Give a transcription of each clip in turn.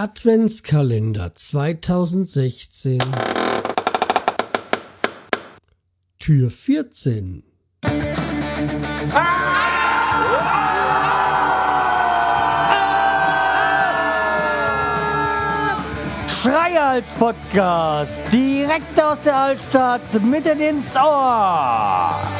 Adventskalender 2016 Tür 14 Schreihals Podcast, direkt aus der Altstadt, mitten ins Ohr.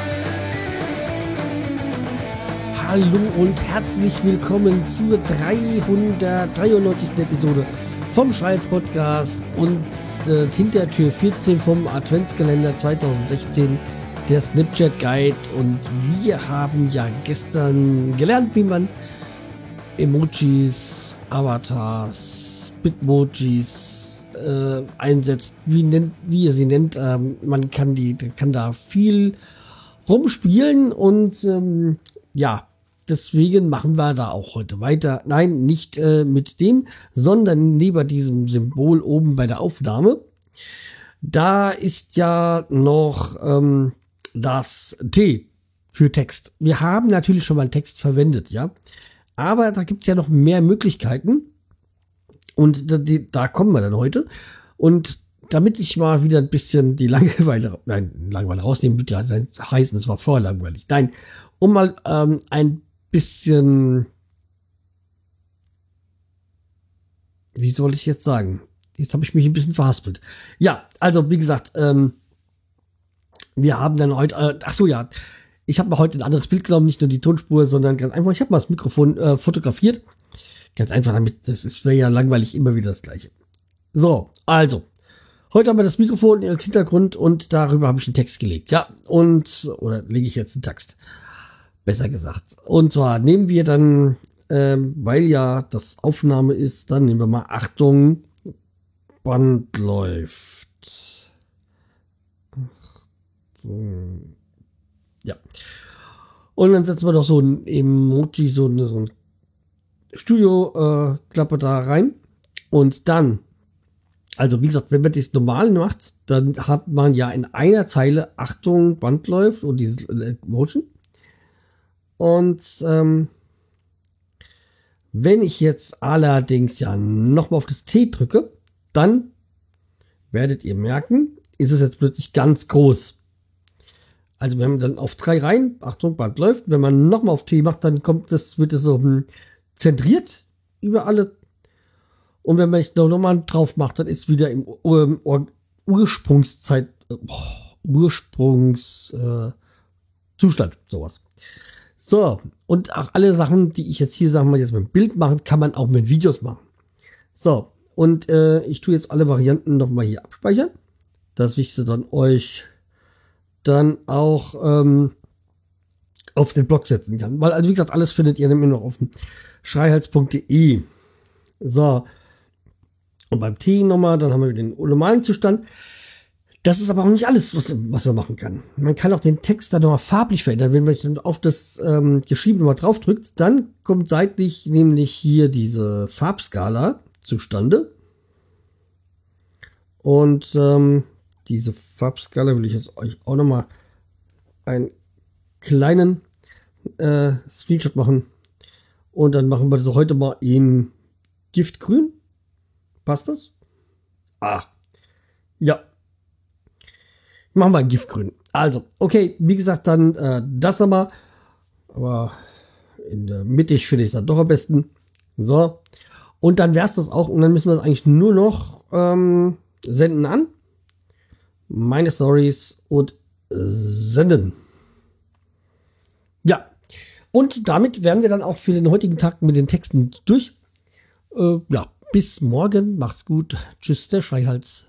Hallo und herzlich willkommen zur 393. Episode vom Schreihals Podcast und äh, hinter Tür 14 vom Adventskalender 2016 der Snapchat Guide und wir haben ja gestern gelernt, wie man Emojis, Avatars, Bitmojis äh, einsetzt, wie, nennt, wie ihr sie nennt. Ähm, man kann die, kann da viel rumspielen und ähm, ja, deswegen machen wir da auch heute weiter. Nein, nicht äh, mit dem, sondern neben diesem Symbol oben bei der Aufnahme. Da ist ja noch ähm, das T für Text. Wir haben natürlich schon mal Text verwendet, ja. Aber da gibt's ja noch mehr Möglichkeiten. Und da, die, da kommen wir dann heute. Und damit ich mal wieder ein bisschen die Langeweile, nein, Langeweile rausnehmen, wird ja heißen, es war vorher langweilig. Nein, um mal ähm, ein bisschen, wie soll ich jetzt sagen? Jetzt habe ich mich ein bisschen verhaspelt. Ja, also wie gesagt, ähm, wir haben dann heute, äh, ach so ja, ich habe mal heute ein anderes Bild genommen, nicht nur die Tonspur, sondern ganz einfach, ich habe mal das Mikrofon äh, fotografiert. Ganz einfach, damit das wäre ja langweilig immer wieder das gleiche. So, also, heute haben wir das Mikrofon als Hintergrund und darüber habe ich einen Text gelegt. Ja, und, oder lege ich jetzt einen Text. Besser gesagt. Und zwar nehmen wir dann, ähm, weil ja das Aufnahme ist, dann nehmen wir mal Achtung, Band läuft. Achtung. Ja. Und dann setzen wir doch so ein Emoji, so eine, so ein Studio-Klappe äh, da rein. Und dann, also wie gesagt, wenn man das normal macht, dann hat man ja in einer Zeile Achtung, Band läuft und dieses Emotion. Und ähm, wenn ich jetzt allerdings ja nochmal auf das T drücke, dann werdet ihr merken, ist es jetzt plötzlich ganz groß. Also wenn man dann auf drei Reihen, Achtung, Band läuft, wenn man nochmal auf T macht, dann kommt das, wird es so hm, zentriert über alle. Und wenn man nochmal drauf macht, dann ist wieder im Ur Ursprungszeit, äh, Ursprungszustand, äh, sowas. So, und auch alle Sachen, die ich jetzt hier, sagen wir jetzt mit dem Bild machen, kann man auch mit Videos machen. So, und äh, ich tue jetzt alle Varianten nochmal hier abspeichern, dass ich sie dann euch dann auch ähm, auf den Blog setzen kann. Weil, also wie gesagt, alles findet ihr immer noch auf schreihals.de. So. Und beim T nochmal, dann haben wir den normalen Zustand. Das ist aber auch nicht alles, was, was man machen kann. Man kann auch den Text dann nochmal farblich verändern. Wenn man auf das ähm, Geschriebene mal draufdrückt, dann kommt seitlich nämlich hier diese Farbskala zustande. Und ähm, diese Farbskala will ich jetzt euch auch nochmal einen kleinen äh, Screenshot machen. Und dann machen wir das heute mal in Giftgrün. Passt das? Ah. Ja, Machen wir ein Giftgrün. Also, okay, wie gesagt, dann äh, das nochmal. Aber in der Mitte finde ich es dann doch am besten. So. Und dann wäre es das auch. Und dann müssen wir es eigentlich nur noch ähm, senden an. Meine Stories und senden. Ja. Und damit wären wir dann auch für den heutigen Tag mit den Texten durch. Äh, ja, bis morgen. Macht's gut. Tschüss, der Schreihals.